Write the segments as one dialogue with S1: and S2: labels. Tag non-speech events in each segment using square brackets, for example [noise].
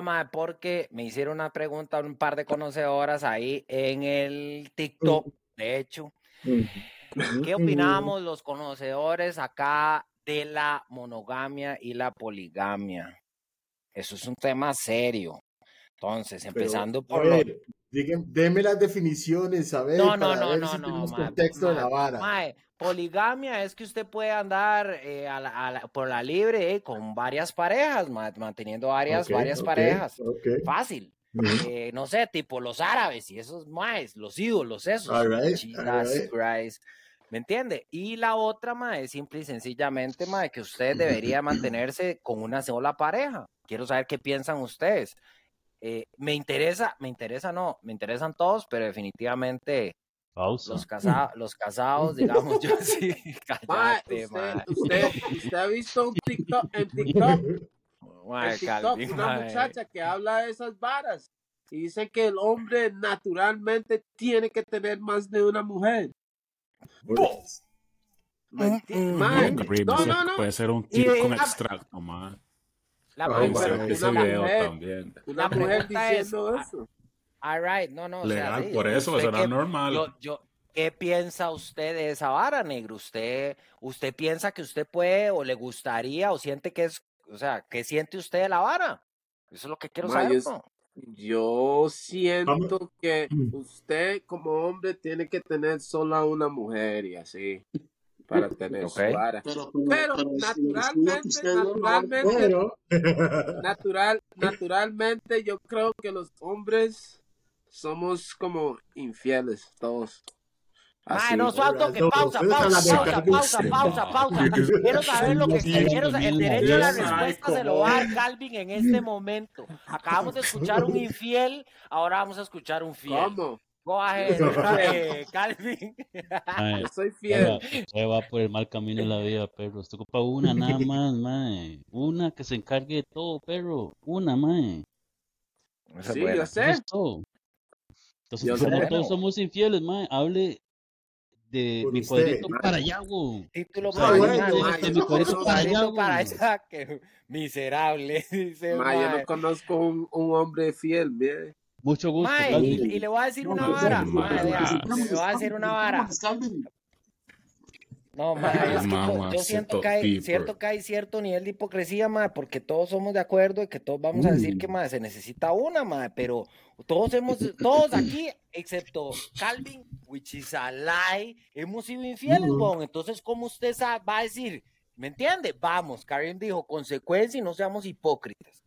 S1: mae, porque me hicieron una pregunta un par de conocedoras ahí en el TikTok, de hecho. ¿Qué opinamos los conocedores acá de la monogamia y la poligamia? Eso es un tema serio. Entonces, empezando por lo...
S2: deme las definiciones, a ver.
S1: No, no, no, no, no.
S2: contexto de la vara.
S1: Poligamia es que usted puede andar eh, por la libre eh, con varias parejas, manteniendo varias, varias parejas. Fácil. Eh, no sé, tipo los árabes y esos más, los ídolos, esos. ¿Me entiende? Y la otra, ma, es simple y sencillamente, ma, que usted debería mantenerse con una sola pareja. Quiero saber qué piensan ustedes. Me interesa, me interesa, no, me interesan todos, pero definitivamente los, casados, [laughs] los casados, digamos, yo sí, [laughs] cállate,
S3: usted, usted, ha visto un TikTok, en TikTok, en TikTok una muchacha que habla de esas varas y dice que el hombre naturalmente tiene que tener más de una mujer.
S4: Man, no, no, no. Puede ser un tip con extracto, man.
S1: La mujer, ese video también. Una mujer diciendo eso. All right, no, no.
S4: Legal, o sea, por eso será normal.
S1: Yo, ¿Qué piensa usted de esa vara, negro? ¿Usted, ¿Usted piensa que usted puede o le gustaría o siente que es, o sea, ¿qué siente usted de la vara? Eso es lo que quiero saber.
S3: Yo siento que usted como hombre tiene que tener sola una mujer y así para tener su vara. Pero, naturalmente, naturalmente, natural, naturalmente yo creo que los hombres somos como infieles todos.
S1: Ay, no, suelto que pausa, pausa, pausa, pausa, pausa, pausa. [laughs] Quiero saber lo que quiero El derecho a la respuesta se lo va a dar Calvin en este momento. Acabamos de escuchar un infiel, ahora vamos a escuchar un fiel.
S3: ¿Cómo?
S1: Coge, [laughs] Calvin.
S3: Yo soy fiel.
S5: Se va por el mal camino de la vida, perro. Usted ocupa una nada [laughs] más, mae. Una que se encargue de todo, perro. Una, mae.
S3: Sí, yo sé.
S5: Entonces, todos somos infieles, mae. Hable de mi cuadrito para allá, güey.
S1: Título para allá, de mi cuadrito para allá, que miserable. Dice,
S3: ma, yo no conozco un, un hombre fiel, bien.
S5: Mucho gusto.
S1: Ma, y, y, le voy a decir una vara. Ma, le voy a decir una vara. No, ma, es que yo siento que, hay, cierto que hay cierto nivel de hipocresía, ma, porque todos somos de acuerdo y que todos vamos a decir que ma, se necesita una, ma, pero todos hemos, todos aquí, excepto Calvin, which is a lie, hemos sido infieles, bon. Entonces, ¿cómo usted va a decir? ¿Me entiende? Vamos, Karim dijo, consecuencia y no seamos hipócritas.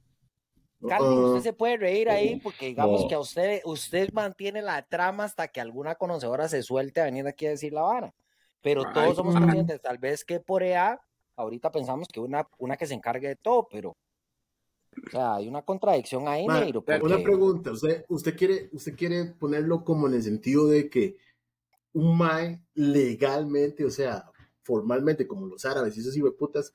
S1: Calvin, usted se puede reír ahí porque digamos que a usted, usted mantiene la trama hasta que alguna conocedora se suelte a venir aquí a decir la vara. Pero todos somos conscientes, tal vez que por EA, ahorita pensamos que una, una que se encargue de todo, pero o sea, hay una contradicción ahí, negro.
S2: Una pregunta, usted, usted, quiere, usted quiere ponerlo como en el sentido de que un MAE legalmente, o sea, formalmente, como los árabes y esos putas,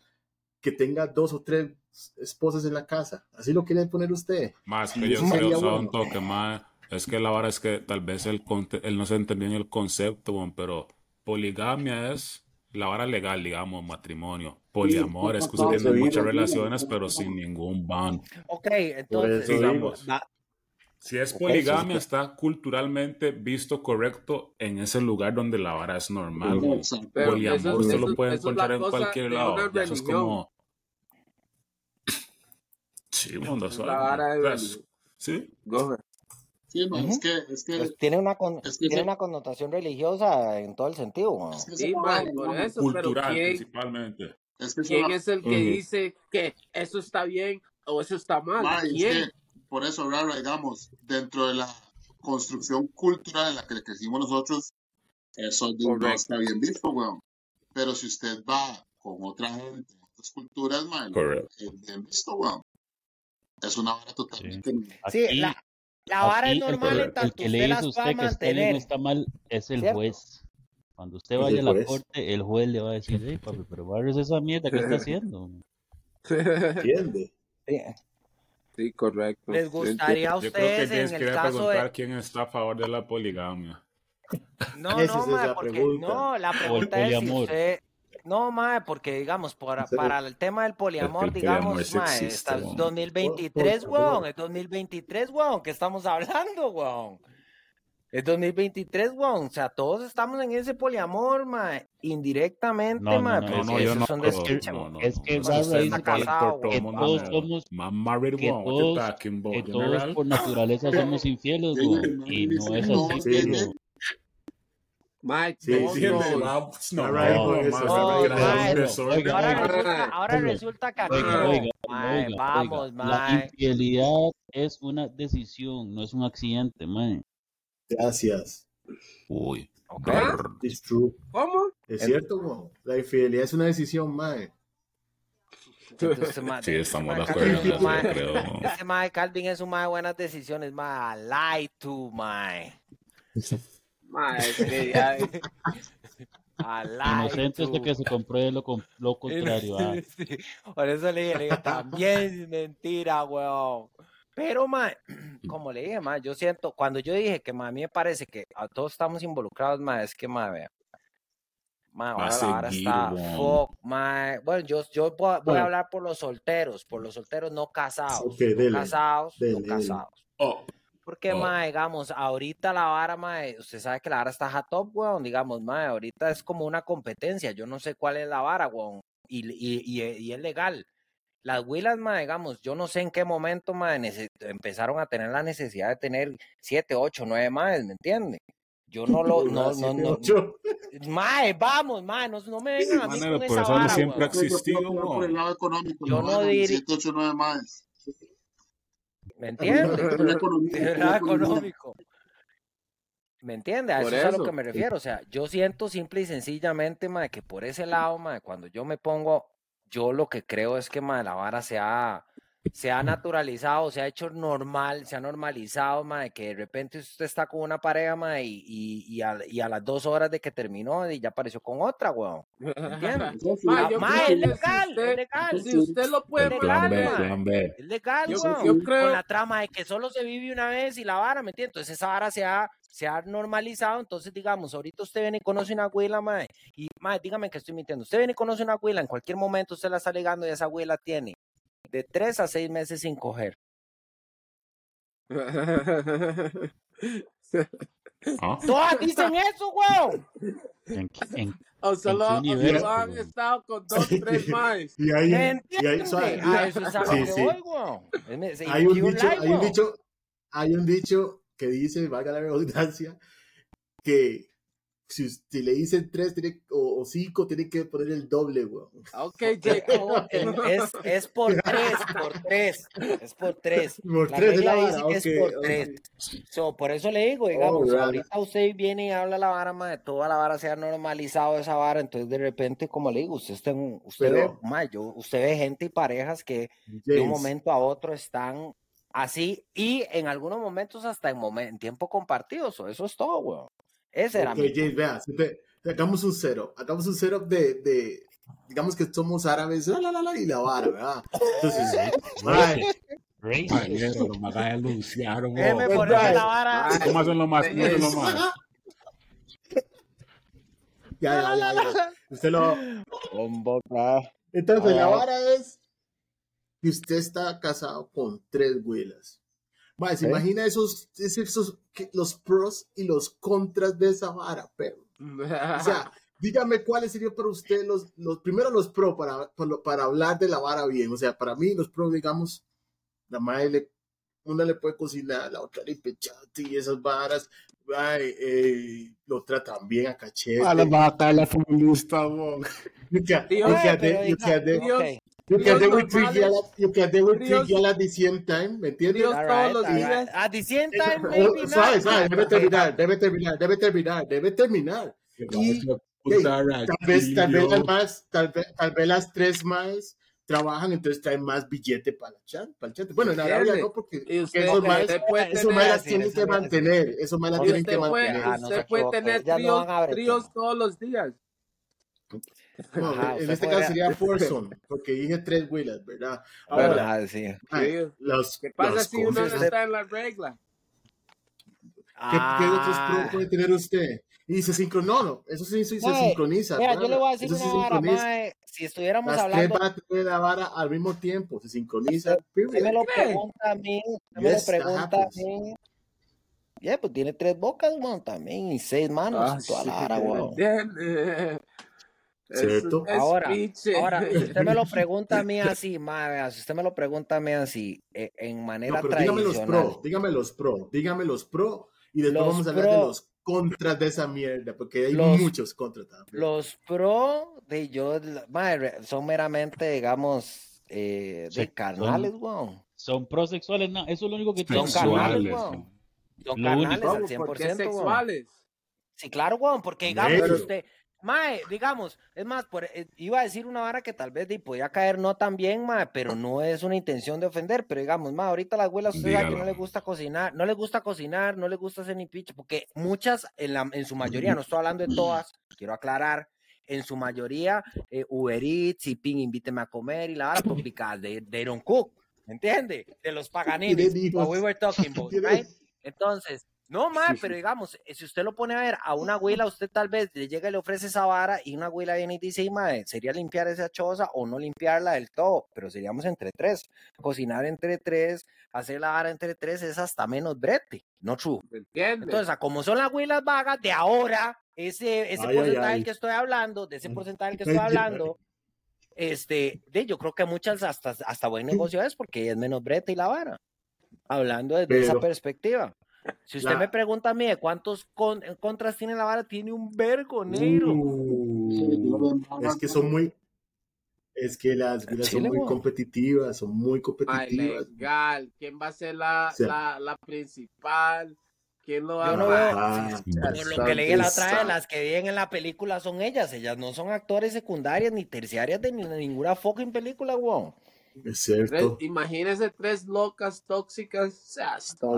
S2: que tenga dos o tres esposas en la casa. ¿Así lo quiere poner usted?
S4: Más que yo creo, un toque, MAE. Es que la verdad es que tal vez él, él no se entendió en el concepto, pero poligamia es la vara legal, digamos, matrimonio. Poliamor es que usted tiene muchas relaciones, pero sin ningún ban.
S1: Ok, entonces,
S4: digamos, si es poligamia, está culturalmente visto correcto en ese lugar donde la vara es normal. Poliamor usted lo puede encontrar en cualquier lado. Eso es como. Sí, mundo, es. Sí.
S6: Sí, es que, es que pues
S1: tiene, una tiene una connotación religiosa en todo el sentido.
S3: sí, por eso,
S4: cultural principalmente.
S3: ¿Quién es el que dice que eso está bien o eso está mal? ¿Quién?
S6: por eso, raro, digamos, dentro de la construcción cultural en la que crecimos nosotros, eso no está bien visto, weón. Pero si usted va con otra gente, otras culturas, man, es bien visto, weón. Es una hora totalmente.
S1: Sí, la, la vara es normal en tanto
S5: el que le dice usted que está bien está mal es el juez. Cuando usted vaya a la corte, el juez le va a decir, hey, papi, pero Barrio es esa mierda que está haciendo.
S2: ¿Entiende?
S3: Sí. correcto.
S1: ¿Les gustaría a ustedes en el caso de...
S4: quién está a favor de la poligamia?
S1: No, [laughs] no, ma, porque no, la pregunta es si usted, No, mae, porque digamos, para, para el tema del poliamor, digamos, mae, está 2023, weón, es 2023, weón, que estamos hablando, weón. Es 2023, weón. O sea, todos estamos en ese poliamor, ma. Indirectamente, no, ma. No, no, no, yo no, son de no, no, Es
S5: es que todos somos. Que todos, que todos por naturaleza somos infieles, weón. Y no es así,
S1: Mike, sí, sí, no, ahora resulta que
S5: vamos, Mike. La infidelidad es una decisión, no es un accidente, Mike.
S2: Gracias.
S4: Uy.
S2: Okay. It's true.
S3: ¿Cómo?
S2: Es cierto, bro. La infidelidad es una decisión, mae.
S4: sí, estamos de acuerdo.
S1: Ese mae Calvin es un mae de buenas decisiones, mae. Lie to, mae. [laughs]
S3: Mae, que [laughs] ya...
S5: Inocente hasta que se compruebe lo, lo [laughs] contrario. Ah.
S1: Sí, Por eso le dije, le dije también es mentira, weón. Pero, ma, [clears throat] como le dije, ma, yo siento, cuando yo dije que ma, a mí me parece que a todos estamos involucrados, ma, es que, ma, vea. Ma, ahora, ahora está fuck, ma. Bueno, yo, yo voy, a hablar por los solteros, por los solteros no casados. no casados, no casados. Oh. Porque, oh. ma, digamos, ahorita la vara, ma, usted sabe que la vara está a top, weón, digamos, ma, ahorita es como una competencia, yo no sé cuál es la vara, weón, y, y, y, y es legal. Las huilas, ma, digamos, yo no sé en qué momento, ma, empezaron a tener la necesidad de tener siete, ocho, nueve más, ¿me entiende? Yo no lo, [laughs] no, no, no, [laughs] Mae, vamos, mae, no, no me vengan a mí con esa vara,
S4: siempre ha existido,
S6: yo no diría... Siete, ocho, nueve más.
S1: ¿Me [laughs] entiende? el lado [laughs] económico. ¿Me entiende? A eso, es a lo que me refiero. O sea, yo siento simple y sencillamente, mae, que por ese lado, mae, cuando yo me pongo yo lo que creo es que la vara se ha, se ha naturalizado, se ha hecho normal, se ha normalizado, de que de repente usted está con una pareja, y, y, y, a, y, a, las dos horas de que terminó y ya apareció con otra, weón. ¿Entiendes? es legal, es legal.
S3: Si usted lo puede
S1: es legal, es legal, weón. Con la trama de que solo se vive una vez y la vara, ¿me entiendes? Entonces esa vara se ha, se ha normalizado, entonces digamos, ahorita usted viene y conoce una abuela, mae, y mae, dígame que estoy mintiendo, usted viene y conoce una abuela, en cualquier momento usted la está ligando y esa abuela tiene de tres a seis meses sin coger. ¿Ah? Todas dicen eso, weón.
S3: ¿En, en, o solo, han estado con dos, tres más.
S2: Y hay, y hay,
S1: so, ah, eso es algo sí, sí.
S2: Hay un dicho, hay un dicho, hay un dicho que dice, valga la redundancia, que si, usted le dicen tres tiene, o, cinco, tiene que poner el doble, weón.
S3: Ok, Jacob. [laughs]
S1: es, es por tres, por tres. Es por tres. [laughs]
S2: Por la tres regla
S1: dice que es por tres. So, por eso le digo, digamos, oh, ahorita usted viene y habla la vara, de toda la vara se ha normalizado esa vara, entonces de repente, como le digo, usted, está en, usted, ve, usted ve gente y parejas que de un momento a otro están así y en algunos momentos hasta en, en tiempo compartido, eso es todo, weón. Ese era
S2: okay, James, vea, hagamos un cero, hagamos un cero de, de, digamos que somos árabes, la, la, la, y la vara, ¿verdad? Entonces, [laughs]
S4: mae. Eso, lo más anunciaron.
S1: Déjeme ponerme la vara.
S4: ¿Cómo hacen lo más? ¿Cómo hacen lo más? [laughs]
S2: Ya, ya, ya, ya. Usted lo. Entonces, la vara es que usted está casado con tres huelas. Mae, se imagina esos, esos, los pros y los contras de esa vara, pero. o sea, [laughs] dígame cuáles serían para usted los, los primero los pros para, para, hablar de la vara bien. O sea, para mí los pros, digamos, la madre le, una le puede cocinar, la otra le pechate y esas varas. Ay, eh, lo tratan bien a cachete.
S4: A la vaca, la feminista,
S2: can, [laughs] you can, do it three yellow, you can do it three yellow at the same time, ¿me entiendes?
S3: Dios todos los días.
S1: At the same time, maybe not.
S2: Suave, suave, debe terminar, debe terminar, debe terminar, debe terminar. Y, tal vez, tal vez las más, tal vez, tal vez las tres más trabajan, entonces traen más billete para, la chat, para el chat. Bueno, en Arabia no, porque, porque eso más, eso más las tienen que mantener, eso más las tienen que mantener.
S3: Usted puede tener tríos, tríos todos los días. [laughs]
S2: en este caso sería [laughs] Forson, porque dije tres huilas, ¿verdad?
S1: Ahora, sí.
S3: los, ¿Qué pasa si uno no está en la regla?
S2: ¿Qué, otros pros ah. puede tener usted? Y se sincronó, no, eso sí, se sincroniza.
S1: Mira, yo le voy a decir una vara, mae, si estuviéramos Las hablando...
S2: Las tres van a la vara al mismo tiempo, se sincroniza.
S1: Usted me lo pregunta a mí, usted me lo pregunta a mí. Ya, yeah, pues tiene tres bocas, weón, también, y seis manos, ah, toda la vara, weón.
S2: ¿Cierto?
S1: ahora, ahora, [laughs] si usted me lo pregunta a mí así, mae, si usted me lo pregunta a mí así, e, en manera no, tradicional.
S2: Dígame los pro, dígame los pro, dígame los pro, y después vamos a hablar de los contras de esa mierda, porque hay muchos contras también.
S1: Los pro de yo, son meramente, digamos, eh, de carnales, weón.
S5: Son prosexuales, no, eso es lo único que
S1: Son carnales, weón. Son carnales al 100%,
S3: sexuales?
S1: Sí, claro, weón, porque digamos, usted, Mae, digamos, es más, por, eh, iba a decir una vara que tal vez podía caer no tan bien, mae, pero no es una intención de ofender, pero digamos, mae, ahorita las abuelas usted sabe que no le gusta cocinar, no le gusta cosinar, no le gusta hacer ni picho, porque muchas, en, la, en su mayoría, no estoy hablando de todas, quiero aclarar, en su mayoría, eh, Uber Eats y Ping, invíteme a comer y la vara complicada de, de Iron Cook, ¿me entiende? De los [laughs] paganines, we were talking about, [laughs] right? Entonces, no, más, pero digamos, eh, si usted lo pone a ver a una abuela, usted tal vez le llega y le ofrece esa vara y una abuela viene y dice, madre, sería limpiar esa choza o no limpiarla del todo, pero seríamos entre tres. Cocinar entre tres, hacer la vara entre tres es hasta menos brete, no true. Entonces, como son las abuelas vagas de ahora, ese, ese porcentaje del que estoy hablando, de ese porcentaje del que estoy hablando, este, de, yo creo que muchas hasta, hasta buen negocio es porque es menos brete y la vara. Hablando desde esa perspectiva. Si usted me pregunta a mí cuántos contras tiene la vara, tiene un vergo negro.
S2: Uh, es que son muy. Es que las son muy competitivas, son muy competitivas.
S3: Ay, legal. ¿Quién va a ser la, la, la principal? ¿Quién lo va
S1: Yo no veo, ah, por lo que leí la otra vez, las que viven en la película son ellas. Ellas no son actores secundarias ni terciarias de ninguna fucking película, weón.
S2: Es cierto.
S3: imagínese tres locas tóxicas.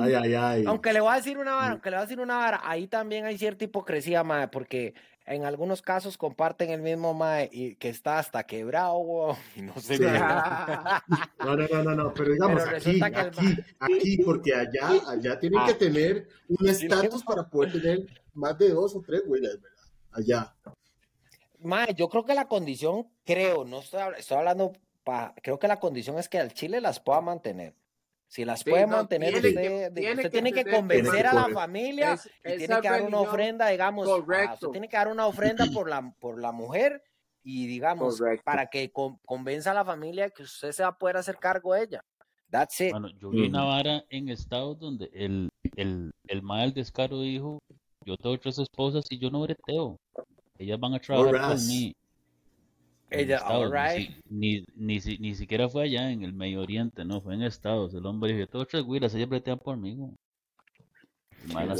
S2: Ay, ay, ay.
S1: Aunque le voy a decir una vara, aunque le voy a decir una vara, ahí también hay cierta hipocresía, mae, porque en algunos casos comparten el mismo mae y que está hasta quebrado, [laughs] y no sé. [laughs]
S2: no, no, no, no, pero digamos aquí, aquí, [laughs] aquí, porque allá, allá tienen que ah. tener un estatus para poder tener más de dos o tres güeyes, ¿verdad? Allá.
S1: Mae, yo creo que la condición, creo, no estoy, estoy hablando creo que la condición es que al Chile las pueda mantener. Si las puede mantener, usted, tiene, que, convencer a la familia y tiene que dar una ofrenda, digamos, correcto. tiene que dar una ofrenda por la, [clears throat] por la mujer y digamos, para que convenza a la familia que usted se va a poder hacer cargo de ella. That's it.
S5: Bueno, yo vi una vara en estados donde el, el, el mal descaro dijo, yo tengo tres esposas y yo no breteo. Ellas van a trabajar con mí.
S1: Ella,
S5: ni, ni, ni, siquiera fue allá en el Medio Oriente, no, fue en Estados. El hombre dijo, todos tres güiras, ellas bretean por mí.
S1: Wow,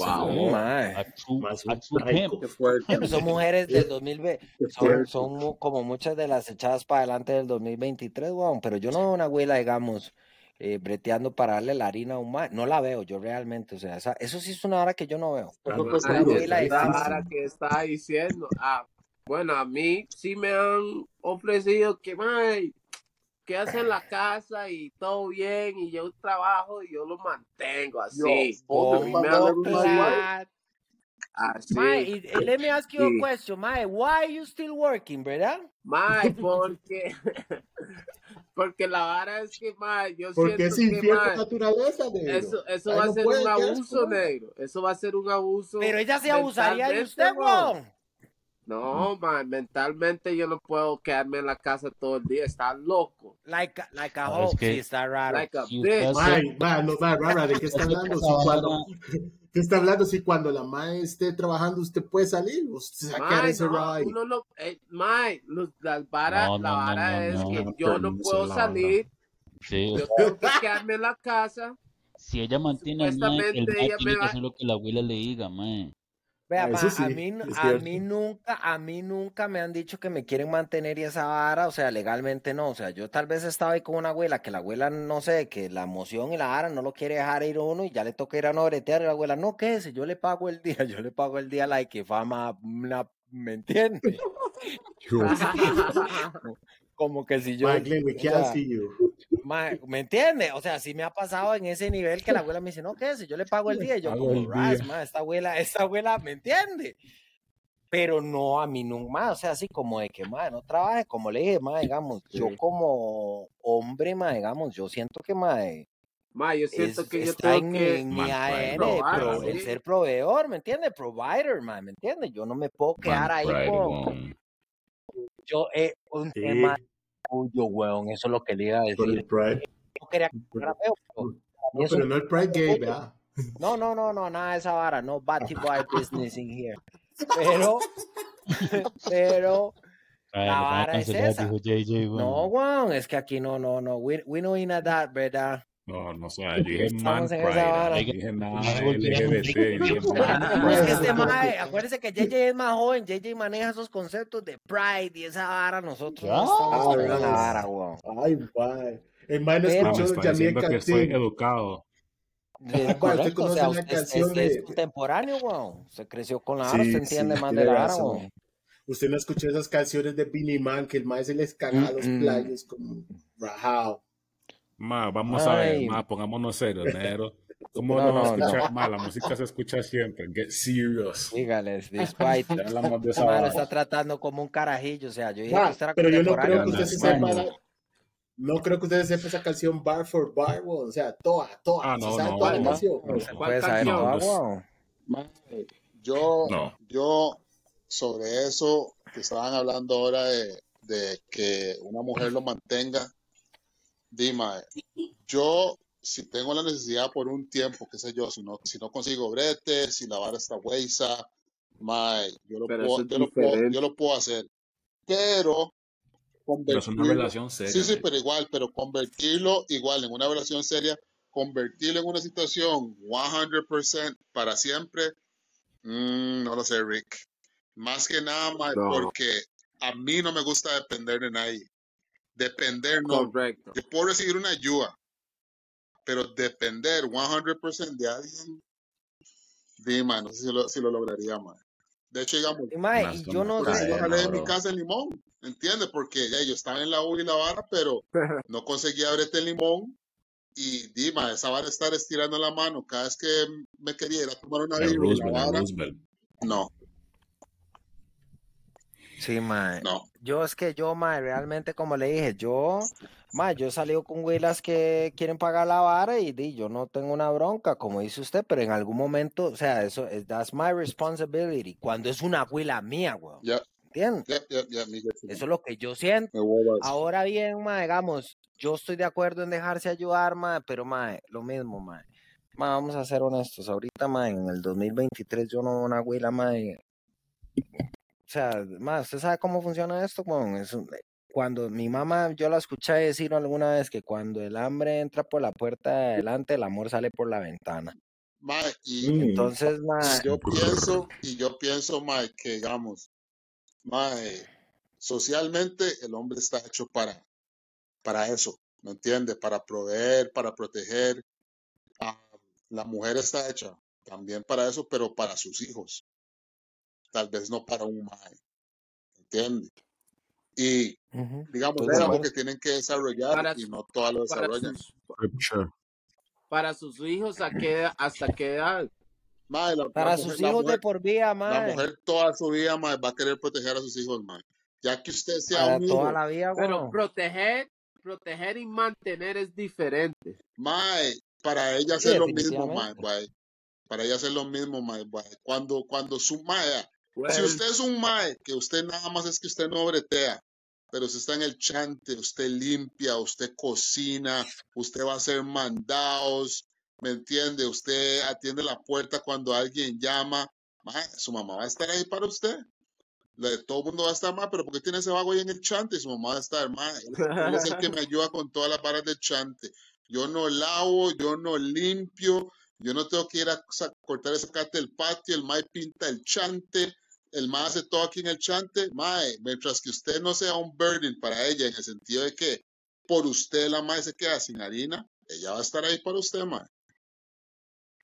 S1: son mujeres del 2020, son, son, como muchas de las echadas para adelante del 2023, wow, pero yo no veo una abuela, digamos, eh, breteando para darle la harina a un No la veo yo realmente, o sea, eso sí es una hora que yo no veo.
S3: Pues, la que está diciendo, ah, bueno, a mí sí me han ofrecido que, may, que hacen la casa y todo bien y yo trabajo y yo lo mantengo así. Yo, me
S1: Así. Mae, let me ask you a question, Mae. Why are you still working, verdad?
S3: Mae, [laughs] porque [laughs] porque la vara es que, mae, yo
S2: porque
S3: siento
S2: que, mae, naturaleza, negro.
S3: Eso, eso va a ser un abuso, negro. Eso va a ser un abuso.
S1: Pero ella se abusaría de usted, weón.
S3: No, man, mentalmente yo no puedo quedarme en la casa todo el día, está loco.
S1: Like, like a hoe, sí, está raro.
S3: Like a bitch.
S2: Man, man, no, man, rara, ¿de qué está hablando? Si [laughs] cuando, ¿Qué está hablando? Si cuando la mae esté trabajando, usted puede salir, usted sacar ese
S3: no,
S2: ride.
S3: Uno lo, eh, mae, los, las varas, no, la vara es que yo no puedo salir,
S5: sí.
S3: yo tengo que quedarme en la casa.
S5: Si ella mantiene el el mae tiene que hacer lo que la abuela le diga, mae.
S1: Vea, a, mí, a mí nunca, a mí nunca me han dicho que me quieren mantener y esa vara, o sea, legalmente no, o sea, yo tal vez estaba ahí con una abuela, que la abuela, no sé, que la emoción y la vara no lo quiere dejar ir uno y ya le toca ir a no bretear y la abuela, no, ¿qué es? Yo le pago el día, [laughs] yo le pago el día, like, que fama, una, ¿me entiendes? [laughs] [laughs] Como que si yo...
S2: Mike, we can't see you.
S1: ¿Me entiende? O sea, sí me ha pasado en ese nivel que la abuela me dice, no, ¿qué es? Yo le pago el día y yo como, ras, esta abuela, esta abuela, ¿me entiende? Pero no a mí nunca más, o sea, así como de que, madre, no trabaje, como le dije, madre, digamos, yo como hombre, madre, digamos, yo siento que,
S3: Ma, yo siento que yo tengo en que
S1: mi, AN, el ser proveedor, ¿me entiendes? Provider, man, ¿me entiendes? Yo no me puedo quedar ahí con... Yo, eh, un tema tuyo, weón, eso es lo que le iba a decir. Yo quería que fuera feo, pero...
S2: No, pero no el Pride Gay, ¿verdad?
S1: No, no, no, no, nada de esa vara, no Batty [laughs] Boy business in here. Pero, [laughs] pero... La vara es esa. No, weón, es que aquí no, no, no. We, we know in that, ¿verdad?
S4: No, no sé, yo dije man pride, yo dije nada LGBT,
S1: Es que este mae, acuérdense que JJ es más joven, JJ maneja esos conceptos de pride y esa vara, nosotros no estamos
S2: con esa vara, weón. Ay, bye. El mae no escuchó
S4: Jamie que estoy educado.
S1: Correcto, o sea, es, es, de... es contemporáneo, weón. Se creció con la vara, sí, se entiende sí, más de la vara, weón.
S2: Usted no escuchó esas canciones de Billy Man que el mae se les caga a los playos como Rahao.
S4: Ma, vamos Ay. a ver, ma, pongámonos serios, negro. [laughs] ¿Cómo no, no, no escuchar? No. Ma, la música se escucha siempre. Get serious.
S1: Dígales, despite. Ma, lo está tratando como un carajillo. O sea, yo dije
S2: Ma,
S1: que usted era
S2: pero yo no creo que usted se sepa. La... No creo que ustedes sepan esa canción bar for bar, wow. o sea, toda, toda.
S4: Ah, no,
S2: ¿Se
S4: no,
S2: toda
S4: no,
S2: la canción?
S1: No, se puede saber toda, wow.
S6: Yo, yo, sobre eso que estaban hablando ahora de, de que una mujer lo mantenga, Dima, yo si tengo la necesidad por un tiempo, qué sé yo, si no, si no consigo brete, si la vara está huesa, mae, yo lo, puedo, yo, lo puedo, yo lo puedo hacer. Pero
S4: pero es una relación seria.
S6: Sí, sí, pero igual, pero convertirlo igual en una relación seria, convertirlo en una situación 100% para siempre, mmm, no lo sé, Rick. Más que nada, mae, no. porque a mí no me gusta depender de nadie. Depender, no.
S3: Correcto.
S6: Yo puedo recibir una ayuda, pero depender 100% de alguien, dime, no sé si lo, si lo lograría, man. De hecho, digamos,
S1: y yo no
S6: sé. Yo jalé mi casa en limón, ¿entiendes? Porque ya yo estaba en la U y la vara, pero [laughs] no conseguía brete el limón. Y dime, esa vara estar estirando la mano cada vez que me quería ir a tomar una birra. No.
S1: Sí, mae.
S6: No.
S1: Yo es que yo, mae, realmente, como le dije, yo, mae, yo he salido con huilas que quieren pagar la vara y di, yo no tengo una bronca, como dice usted, pero en algún momento, o sea, eso es, that's my responsibility. Cuando es una huila mía, weón.
S6: Yeah.
S1: ¿Entiendes?
S6: Yeah, yeah,
S1: eso es lo que yo siento. Ahora bien, mae, digamos, yo estoy de acuerdo en dejarse ayudar, mae, pero, mae, lo mismo, mae. mae vamos a ser honestos, ahorita, mae, en el 2023 yo no una huila, mae, o sea, más, ¿usted sabe cómo funciona esto? Bueno, es un, cuando mi mamá, yo la escuché decir alguna vez que cuando el hambre entra por la puerta de adelante, el amor sale por la ventana.
S6: Mae, y
S1: entonces, mae, [laughs]
S6: yo pienso, y yo pienso, mae, que digamos, mae, socialmente el hombre está hecho para, para eso, ¿me entiende? Para proveer, para proteger. Ah, la mujer está hecha también para eso, pero para sus hijos tal vez no para un mae. ¿Entiendes? Y uh -huh. digamos, es algo que tienen que desarrollar para y no todas lo desarrollan.
S3: Para sus, para sus hijos, ¿a qué, ¿hasta qué edad?
S6: La,
S1: para
S6: la
S1: sus hijos
S6: mujer,
S1: de por vida, mae.
S6: La mujer toda su vida mae, va a querer proteger a sus hijos, mae. Ya que usted sea
S1: para
S6: un
S1: toda
S6: hijo,
S1: la vida,
S3: Pero
S1: bueno.
S3: proteger, proteger y mantener es diferente.
S6: mae, para ella
S1: Sí,
S6: hacer lo mismo, mae. Para ella hacer lo mismo, mae, mae. Cuando, cuando su mae, Si usted es un mae, que usted nada más es que usted no bretea, pero usted está en el chante, usted limpia, usted cocina, usted va a hacer mandados, ¿me entiende? Usted atiende la puerta cuando alguien llama, mae, su mamá va a estar ahí para usted. Todo el mundo va a estar mal, pero ¿por qué tiene ese vago ahí en el chante? Y su mamá va a estar mal. Él, es el que [laughs] me ayuda con todas las varas del chante. Yo no lavo, yo no limpio, yo no tengo que ir a cortar esa carta del patio, el mae pinta el chante, el mae hace todo aquí en el chante, mae, mientras que usted no sea un burden para ella, en el sentido de que por usted la mae se queda sin harina, ella va a estar ahí para usted, mae.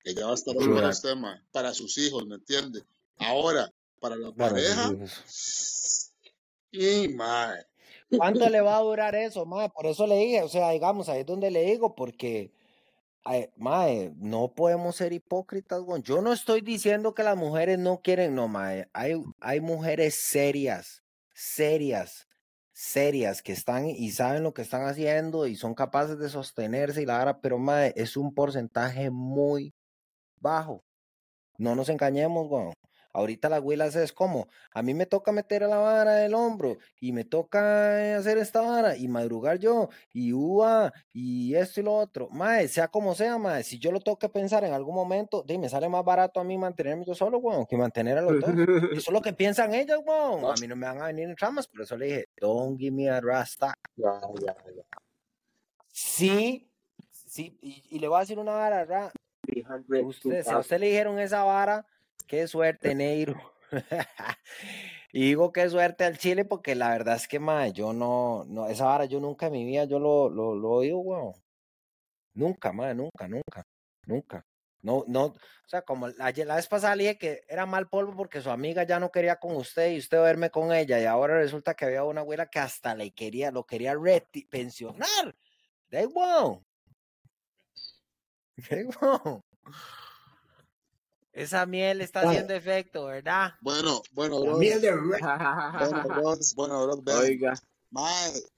S6: Ella va a estar ahí para usted, mae. Para sus hijos, ¿me entiende? Ahora, para la
S1: Para
S6: pareja, y mae,
S1: ¿Cuánto le va a durar eso, mae? Por eso le dije, o sea, digamos, ahí es donde le digo, porque, mae, no podemos ser hipócritas. Yo no estoy diciendo que las mujeres no quieren, no, mae. Hay, hay mujeres serias, serias, serias que están y saben lo que están haciendo y son capaces de sostenerse y la vara, pero mae, es un porcentaje muy bajo. No nos engañemos, güey. Ahorita las huilas es como, a mí me toca meter a la vara del hombro y me toca hacer esta vara y madrugar yo y uva y esto y lo otro. Mae, sea como sea, mae, si yo lo tengo que pensar en algún momento, me sale más barato a mí mantenerme yo solo, weón, que mantener a los dos. Eso es lo que piensan ellos, weón. A mí no me van a venir en tramas, por eso le dije, don't give me a rasta. Ya, ya, ya. Sí, sí, y, le voy a decir una vara, si a usted le dijeron esa vara, qué suerte, Neiro. [laughs] y digo qué suerte al Chile porque la verdad es que, madre, yo no, no, esa vara yo nunca en mi vida yo lo, lo, lo oído, weón. Nunca, madre, nunca, nunca, nunca. No, no, o sea, como la, la, vez pasada le dije que era mal polvo porque su amiga ya no quería con usted y usted verme con ella y ahora resulta que había una abuela que hasta le quería, lo quería pensionar. De wow. De wow. Esa miel está haciendo efecto, ¿verdad?
S6: Bueno, bueno, bro. Miel de Bueno, [laughs] bueno, bro, Oiga.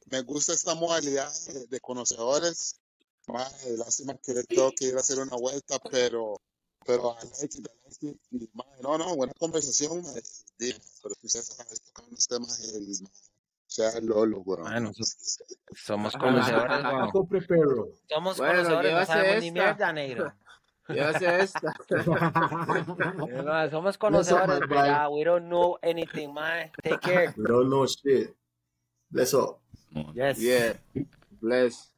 S6: me gusta esta modalidad de, conocedores. Mae, lástima que tengo que ir a hacer una vuelta, pero pero no, no, buena conversación, pero ustedes están tocando unos temas y, o sea, Lolo, bro. Bueno,
S1: somos conocedores, bueno. Somos conocedores, no sabemos ni mierda, negro. [laughs]
S3: Ya sé esta. [laughs]
S1: somos conocedores, pero we don't know anything, man. Take [laughs] care.
S2: We don't know shit. Bless up.
S3: Yes. Yeah. Bless.